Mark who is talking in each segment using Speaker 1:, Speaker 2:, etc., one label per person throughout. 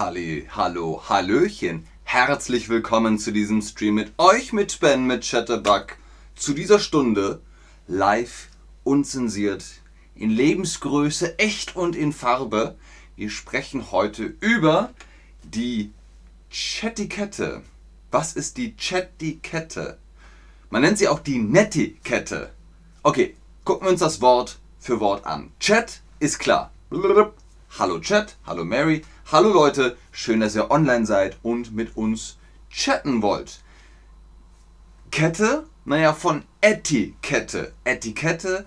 Speaker 1: Halli, hallo, hallöchen. Herzlich willkommen zu diesem Stream mit euch, mit Ben, mit Chatterbug. Zu dieser Stunde live, unzensiert, in Lebensgröße, echt und in Farbe. Wir sprechen heute über die Chatikette. Was ist die Chatikette? Man nennt sie auch die Netiquette. Okay, gucken wir uns das Wort für Wort an. Chat ist klar. Hallo Chat, hallo Mary, hallo Leute, schön, dass ihr online seid und mit uns chatten wollt. Kette, naja, von Etikette. Etikette,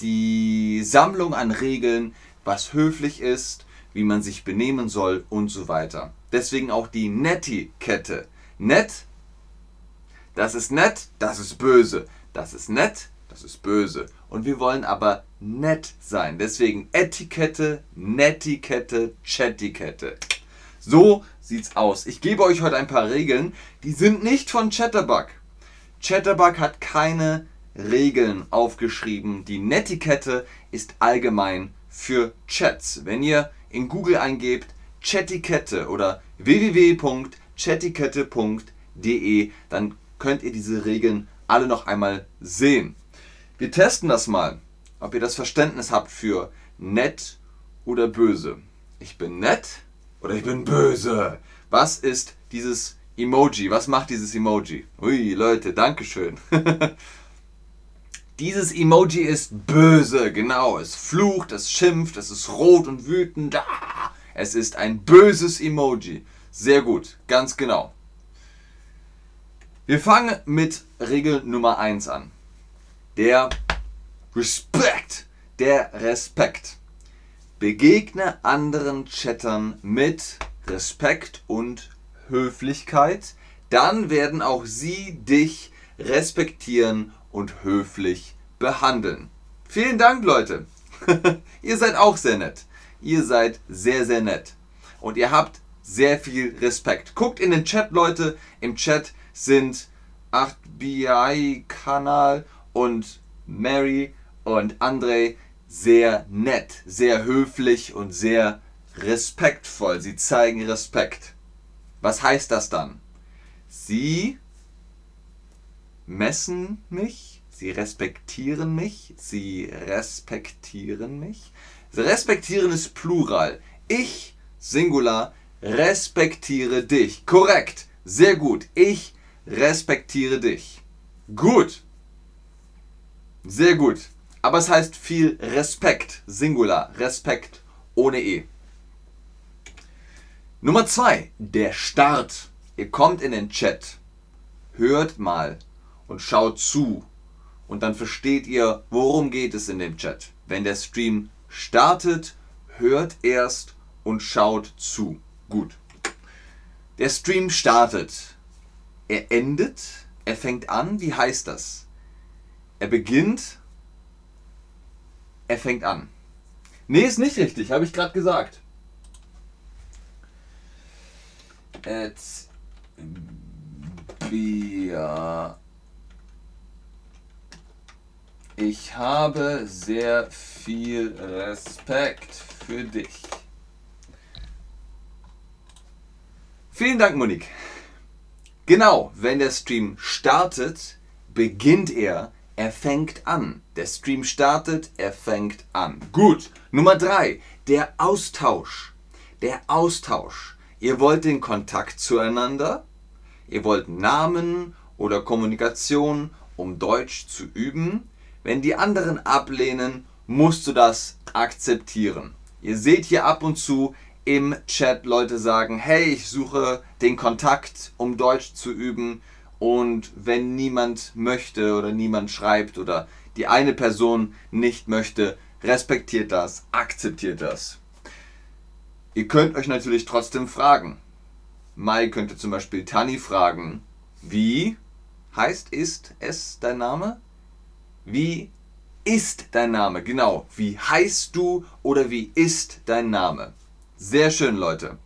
Speaker 1: die Sammlung an Regeln, was höflich ist, wie man sich benehmen soll und so weiter. Deswegen auch die Netiquette. Nett, das ist nett, das ist böse. Das ist nett, das ist böse. Und wir wollen aber nett sein. Deswegen Etikette, Netiquette, Chatikette. So sieht's aus. Ich gebe euch heute ein paar Regeln, die sind nicht von Chatterbug. Chatterbug hat keine Regeln aufgeschrieben. Die Netiquette ist allgemein für Chats. Wenn ihr in Google eingebt Chatikette oder www.chatikette.de, dann könnt ihr diese Regeln alle noch einmal sehen. Wir testen das mal, ob ihr das Verständnis habt für nett oder böse. Ich bin nett oder ich bin böse. Was ist dieses Emoji? Was macht dieses Emoji? Ui, Leute, Dankeschön. dieses Emoji ist böse, genau. Es flucht, es schimpft, es ist rot und wütend. Ah, es ist ein böses Emoji. Sehr gut, ganz genau. Wir fangen mit Regel Nummer 1 an der Respekt, der Respekt. Begegne anderen Chattern mit Respekt und Höflichkeit, dann werden auch sie dich respektieren und höflich behandeln. Vielen Dank, Leute. ihr seid auch sehr nett. Ihr seid sehr, sehr nett. Und ihr habt sehr viel Respekt. Guckt in den Chat, Leute. Im Chat sind 8BI-Kanal und Mary und André sehr nett, sehr höflich und sehr respektvoll. Sie zeigen Respekt. Was heißt das dann? Sie messen mich, sie respektieren mich, sie respektieren mich. Respektieren ist Plural. Ich, Singular, respektiere dich. Korrekt. Sehr gut. Ich respektiere dich. Gut. Sehr gut. Aber es heißt viel Respekt. Singular. Respekt ohne E. Nummer zwei. Der Start. Ihr kommt in den Chat. Hört mal und schaut zu. Und dann versteht ihr, worum geht es in dem Chat. Wenn der Stream startet, hört erst und schaut zu. Gut. Der Stream startet. Er endet. Er fängt an. Wie heißt das? Er beginnt. Er fängt an. Nee, ist nicht richtig, habe ich gerade gesagt. Jetzt. Wir. Ich habe sehr viel Respekt für dich. Vielen Dank, Monique. Genau, wenn der Stream startet, beginnt er er fängt an. Der Stream startet, er fängt an. Gut. Nummer drei, der Austausch. Der Austausch. Ihr wollt den Kontakt zueinander. Ihr wollt Namen oder Kommunikation, um Deutsch zu üben. Wenn die anderen ablehnen, musst du das akzeptieren. Ihr seht hier ab und zu im Chat Leute sagen, hey, ich suche den Kontakt, um Deutsch zu üben. Und wenn niemand möchte oder niemand schreibt oder die eine Person nicht möchte, respektiert das, akzeptiert das. Ihr könnt euch natürlich trotzdem fragen. Mai könnte zum Beispiel Tani fragen, wie heißt, ist es dein Name? Wie ist dein Name? Genau, wie heißt du oder wie ist dein Name? Sehr schön, Leute.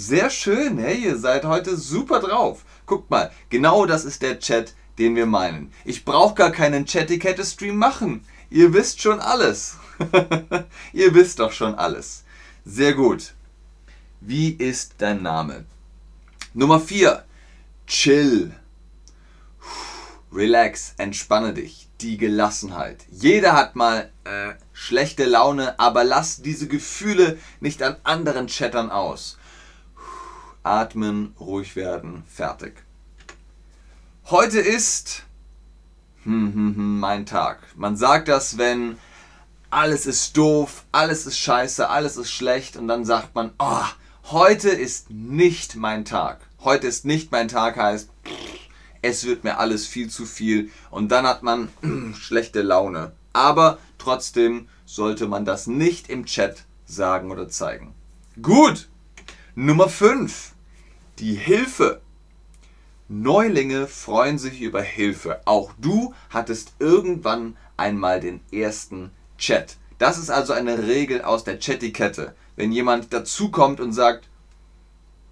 Speaker 1: Sehr schön, hey, ihr seid heute super drauf. Guckt mal, genau das ist der Chat, den wir meinen. Ich brauche gar keinen Chatikette-Stream machen. Ihr wisst schon alles. ihr wisst doch schon alles. Sehr gut. Wie ist dein Name? Nummer 4. Chill. Relax, entspanne dich. Die Gelassenheit. Jeder hat mal äh, schlechte Laune, aber lass diese Gefühle nicht an anderen Chattern aus. Atmen, ruhig werden, fertig. Heute ist hm, hm, hm, mein Tag. Man sagt das, wenn alles ist doof, alles ist scheiße, alles ist schlecht und dann sagt man, oh, heute ist nicht mein Tag. Heute ist nicht mein Tag heißt, es wird mir alles viel zu viel und dann hat man schlechte Laune. Aber trotzdem sollte man das nicht im Chat sagen oder zeigen. Gut. Nummer 5. Die Hilfe. Neulinge freuen sich über Hilfe. Auch du hattest irgendwann einmal den ersten Chat. Das ist also eine Regel aus der Chatikette. Wenn jemand dazukommt und sagt,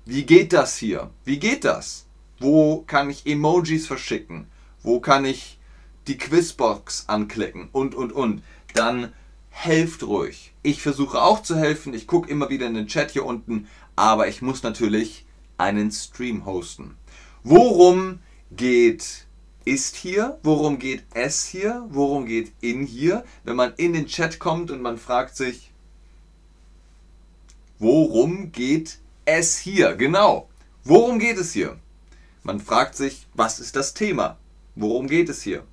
Speaker 1: wie geht das hier? Wie geht das? Wo kann ich Emojis verschicken? Wo kann ich die Quizbox anklicken? Und, und, und. Dann helft ruhig. Ich versuche auch zu helfen. Ich gucke immer wieder in den Chat hier unten. Aber ich muss natürlich einen Stream hosten. Worum geht ist hier? Worum geht es hier? Worum geht in hier? Wenn man in den Chat kommt und man fragt sich, worum geht es hier? Genau. Worum geht es hier? Man fragt sich, was ist das Thema? Worum geht es hier?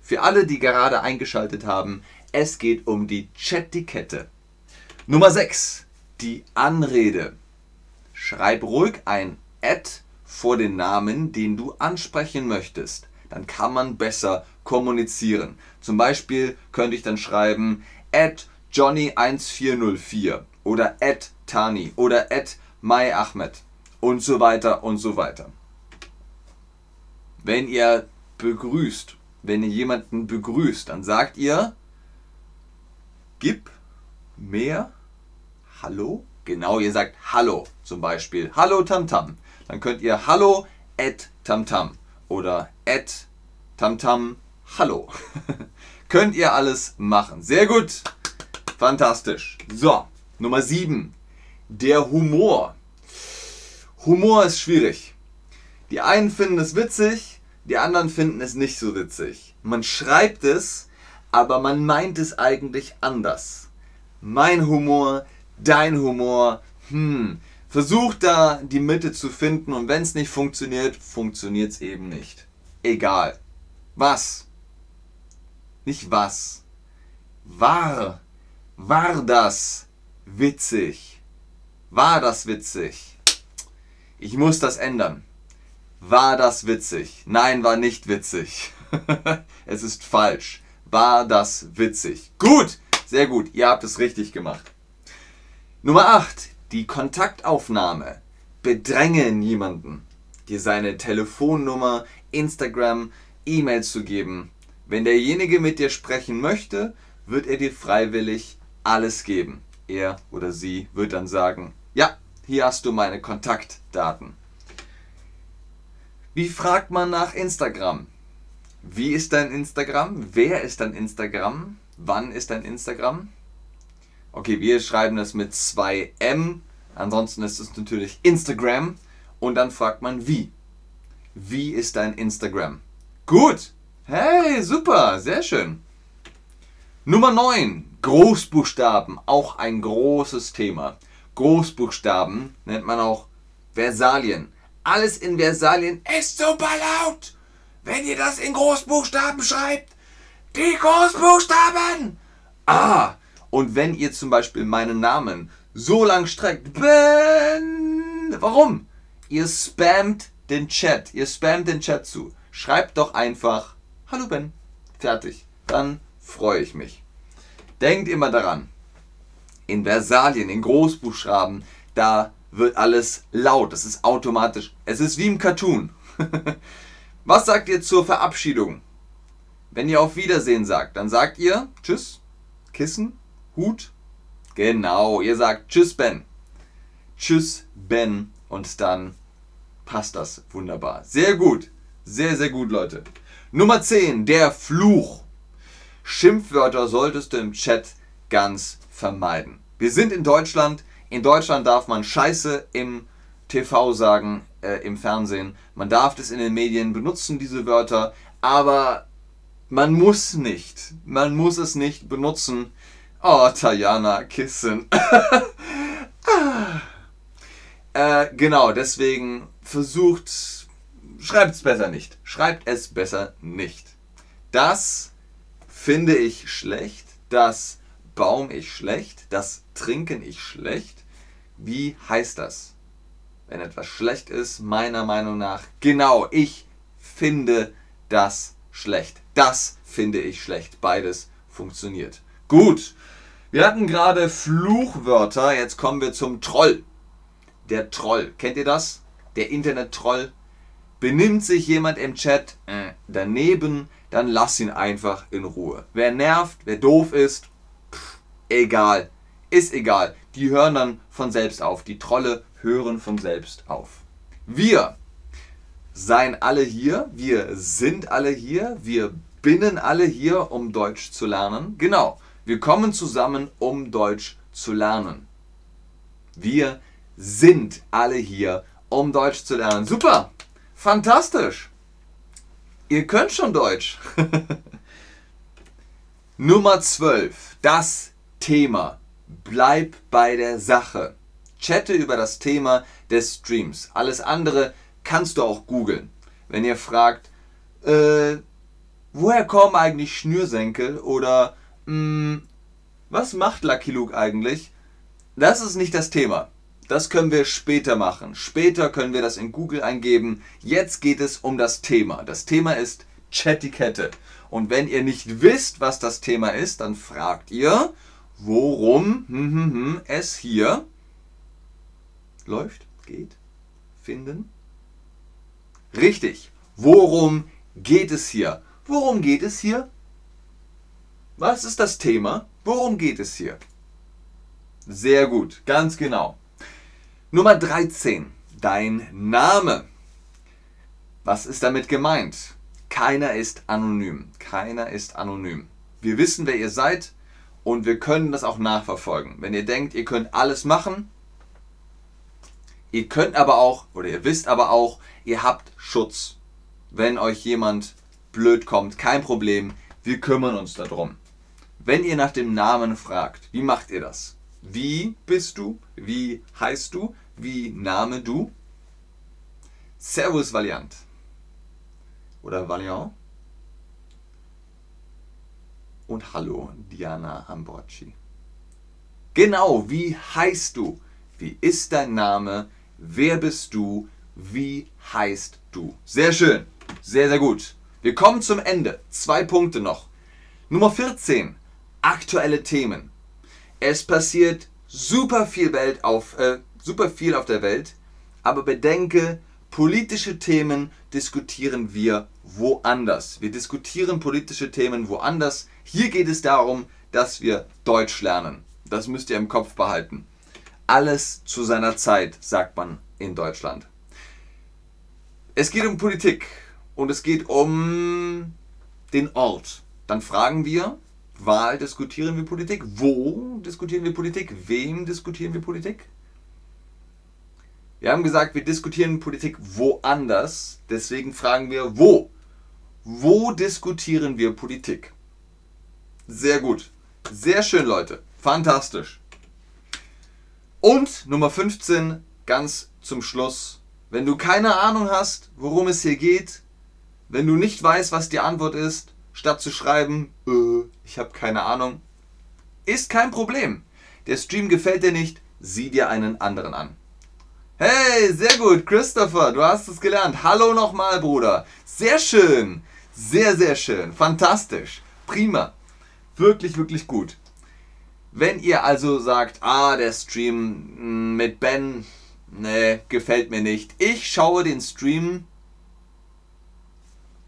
Speaker 1: Für alle, die gerade eingeschaltet haben, es geht um die Chatikette. Nummer 6. Die Anrede. Schreib ruhig ein Ad vor den Namen, den du ansprechen möchtest. Dann kann man besser kommunizieren. Zum Beispiel könnte ich dann schreiben at Johnny1404 oder at Tani oder at Mai Ahmed und so weiter und so weiter. Wenn ihr begrüßt, wenn ihr jemanden begrüßt, dann sagt ihr, gib mehr Hallo. Genau, ihr sagt Hallo zum Beispiel. Hallo Tamtam. Dann könnt ihr Hallo at Tamtam oder at Tamtam Hallo. könnt ihr alles machen. Sehr gut. Fantastisch. So, Nummer 7. Der Humor. Humor ist schwierig. Die einen finden es witzig, die anderen finden es nicht so witzig. Man schreibt es, aber man meint es eigentlich anders. Mein Humor, dein Humor, hm. Versuch da die Mitte zu finden und wenn es nicht funktioniert, funktioniert es eben nicht. Egal. Was? Nicht was. War. War das witzig? War das witzig? Ich muss das ändern. War das witzig? Nein, war nicht witzig. es ist falsch. War das witzig? Gut, sehr gut, ihr habt es richtig gemacht. Nummer 8. Die Kontaktaufnahme. Bedränge niemanden, dir seine Telefonnummer, Instagram, E-Mail zu geben. Wenn derjenige mit dir sprechen möchte, wird er dir freiwillig alles geben. Er oder sie wird dann sagen, ja, hier hast du meine Kontaktdaten. Wie fragt man nach Instagram? Wie ist dein Instagram? Wer ist dein Instagram? Wann ist dein Instagram? Okay, wir schreiben das mit 2M. Ansonsten ist es natürlich Instagram. Und dann fragt man wie. Wie ist dein Instagram? Gut. Hey, super. Sehr schön. Nummer 9. Großbuchstaben. Auch ein großes Thema. Großbuchstaben nennt man auch Versalien alles in Versalien ist super laut. Wenn ihr das in Großbuchstaben schreibt, die Großbuchstaben. Ah, und wenn ihr zum Beispiel meinen Namen so lang streckt, Ben, warum? Ihr spammt den Chat, ihr spammt den Chat zu. Schreibt doch einfach, hallo Ben, fertig. Dann freue ich mich. Denkt immer daran, in Versalien, in Großbuchstaben, da wird alles laut. Das ist automatisch. Es ist wie im Cartoon. Was sagt ihr zur Verabschiedung? Wenn ihr auf Wiedersehen sagt, dann sagt ihr Tschüss, Kissen, Hut. Genau, ihr sagt Tschüss, Ben. Tschüss, Ben. Und dann passt das wunderbar. Sehr gut. Sehr, sehr gut, Leute. Nummer 10, der Fluch. Schimpfwörter solltest du im Chat ganz vermeiden. Wir sind in Deutschland In Deutschland darf man Scheiße im TV sagen, äh, im Fernsehen. Man darf das in den Medien benutzen, diese Wörter. Aber man muss nicht. Man muss es nicht benutzen. Oh, Tajana, Kissen. äh, genau, deswegen versucht, schreibt es besser nicht. Schreibt es besser nicht. Das finde ich schlecht. Das baum ich schlecht. Das trinken ich schlecht. Wie heißt das? Wenn etwas schlecht ist, meiner Meinung nach, genau, ich finde das schlecht. Das finde ich schlecht. Beides funktioniert. Gut. Wir hatten gerade Fluchwörter. Jetzt kommen wir zum Troll. Der Troll. Kennt ihr das? Der Internet-Troll. Benimmt sich jemand im Chat äh, daneben, dann lass ihn einfach in Ruhe. Wer nervt, wer doof ist, pff, egal. Ist egal. Die hören dann von selbst auf. Die Trolle hören von selbst auf. Wir seien alle hier, wir sind alle hier, wir binnen alle hier, um Deutsch zu lernen. Genau, wir kommen zusammen, um Deutsch zu lernen. Wir sind alle hier, um Deutsch zu lernen. Super, fantastisch. Ihr könnt schon Deutsch. Nummer 12, das Thema. Bleib bei der Sache. Chatte über das Thema des Streams. Alles andere kannst du auch googeln. Wenn ihr fragt, äh, woher kommen eigentlich Schnürsenkel oder mh, hm, was macht Lucky Luke eigentlich? Das ist nicht das Thema. Das können wir später machen. Später können wir das in Google eingeben. Jetzt geht es um das Thema. Das Thema ist Chatikette. Und wenn ihr nicht wisst, was das Thema ist, dann fragt ihr, worum hm, hm, hm, es hier läuft, geht, finden. Richtig. Worum geht es hier? Worum geht es hier? Was ist das Thema? Worum geht es hier? Sehr gut, ganz genau. Nummer 13. Dein Name. Was ist damit gemeint? Keiner ist anonym. Keiner ist anonym. Wir wissen, wer ihr seid und wir können das auch nachverfolgen. Wenn ihr denkt, ihr könnt alles machen, ihr könnt aber auch, oder ihr wisst aber auch, ihr habt Schutz. Wenn euch jemand blöd kommt, kein Problem, wir kümmern uns darum. Wenn ihr nach dem Namen fragt, wie macht ihr das? Wie bist du? Wie heißt du? Wie Name du? Servus Valiant. Oder Valiant. Und hallo Diana Ambrocci. Genau, wie heißt du? Wie ist dein Name? Wer bist du? Wie heißt du? Sehr schön. Sehr, sehr gut. Wir kommen zum Ende. Zwei Punkte noch. Nummer 14. Aktuelle Themen. Es passiert super viel, Welt auf, äh, super viel auf der Welt, aber bedenke, politische Themen diskutieren wir woanders. Wir diskutieren politische Themen woanders. Hier geht es darum, dass wir Deutsch lernen. Das müsst ihr im Kopf behalten. Alles zu seiner Zeit, sagt man in Deutschland. Es geht um Politik und es geht um den Ort. Dann fragen wir, Wahl diskutieren wir Politik? Wo diskutieren wir Politik? Wem diskutieren wir Politik? Wir haben gesagt, wir diskutieren Politik woanders. Deswegen fragen wir, wo? Wo diskutieren wir Politik? Sehr gut. Sehr schön, Leute. Fantastisch. Und Nummer 15, ganz zum Schluss. Wenn du keine Ahnung hast, worum es hier geht, wenn du nicht weißt, was die Antwort ist, statt zu schreiben, äh, ich habe keine Ahnung, ist kein Problem. Der Stream gefällt dir nicht, sieh dir einen anderen an. Hey, sehr gut, Christopher, du hast es gelernt. Hallo nochmal, Bruder. Sehr schön. Sehr, sehr schön. Fantastisch. Prima. Wirklich, wirklich gut. Wenn ihr also sagt, ah, der Stream hm, mit Ben, ne, gefällt mir nicht. Ich schaue den Stream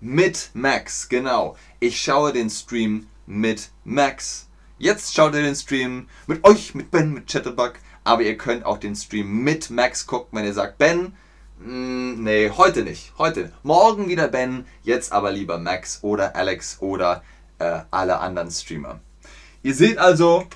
Speaker 1: mit Max, genau. Ich schaue den Stream mit Max. Jetzt schaut ihr den Stream mit euch, mit Ben, mit Chatterbug. Aber ihr könnt auch den Stream mit Max gucken, wenn ihr sagt, Ben, mh, mm, nee, heute nicht. Heute. Morgen wieder Ben, jetzt aber lieber Max oder Alex oder äh, alle anderen Streamer. Ihr seht also,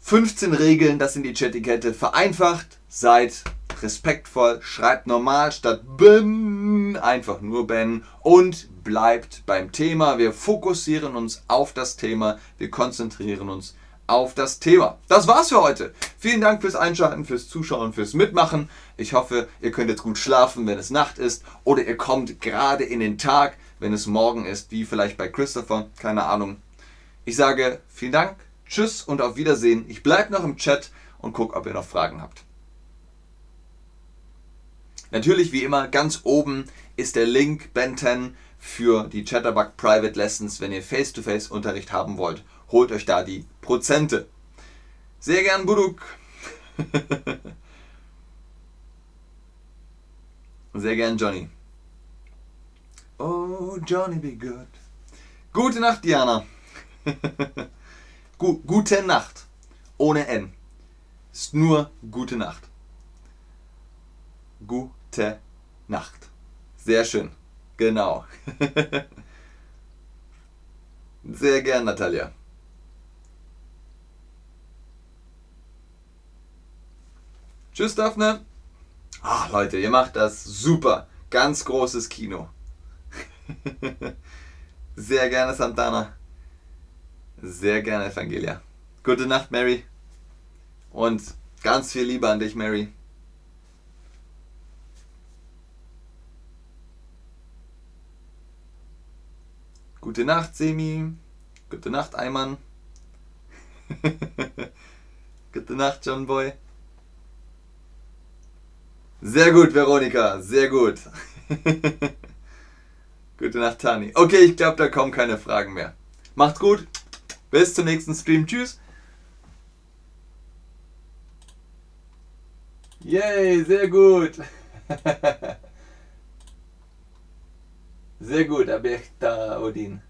Speaker 1: 15 Regeln, das sind die Chat-Etikette. Vereinfacht, seid respektvoll, schreibt normal statt Ben, einfach nur Ben und bleibt beim Thema. Wir fokussieren uns auf das Thema, wir konzentrieren uns auf das Thema. Das war's für heute. Vielen Dank fürs Einschalten, fürs Zuschauen, fürs Mitmachen. Ich hoffe, ihr könnt jetzt gut schlafen, wenn es Nacht ist oder ihr kommt gerade in den Tag, wenn es morgen ist, wie vielleicht bei Christopher, keine Ahnung. Ich sage vielen Dank, tschüss und auf Wiedersehen. Ich bleibe noch im Chat und gucke, ob ihr noch Fragen habt. Natürlich, wie immer, ganz oben ist der Link Ben 10 für die Chatterbug Private Lessons, wenn ihr Face-to-Face-Unterricht haben wollt. Holt euch da die Prozente. Sehr gern, Buduk. Sehr gern, Johnny. Oh, Johnny be good. Gute Nacht, Diana. Gu gute Nacht. Ohne N. Ist nur gute Nacht. Gute Nacht. Sehr schön. Genau. Sehr gern, Natalia. Tschüss, Daphne. Ach, Leute, ihr macht das super. Ganz großes Kino. Sehr gerne, Santana. Sehr gerne, Evangelia. Gute Nacht, Mary. Und ganz viel Liebe an dich, Mary. Gute Nacht, Semi. Gute Nacht, Eimann. Gute Nacht, John Boy. Sehr gut, Veronika. Sehr gut. Gute Nacht, Tani. Okay, ich glaube, da kommen keine Fragen mehr. Macht's gut. Bis zum nächsten Stream. Tschüss. Yay, sehr gut. sehr gut, Abechta Odin.